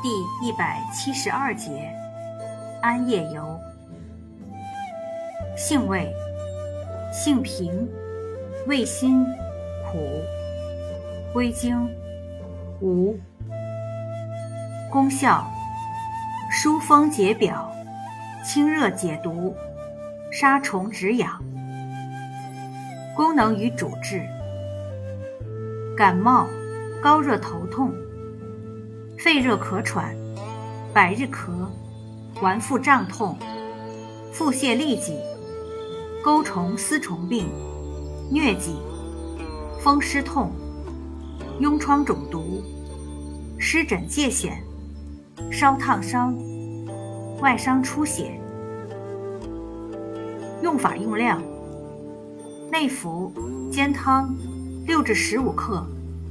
第一百七十二节，安叶油。性味：性平，味辛，苦，归经：无。功效：疏风解表，清热解毒，杀虫止痒。功能与主治：感冒、高热头痛。肺热咳喘、百日咳、脘腹胀痛、腹泻痢疾、钩虫丝虫病、疟疾、风湿痛、痈疮肿毒、湿疹疥癣、烧烫伤、外伤出血。用法用量：内服，煎汤，六至十五克，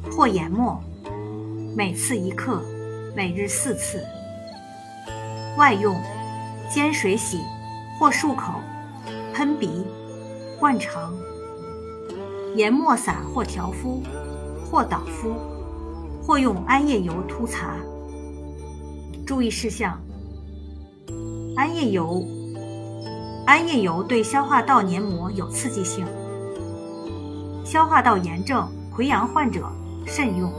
或研末，每次一克。每日四次。外用，煎水洗，或漱口，喷鼻，灌肠。研末撒或调敷，或捣敷，或用安叶油涂擦。注意事项：安叶油，安叶油对消化道黏膜有刺激性，消化道炎症、溃疡患者慎用。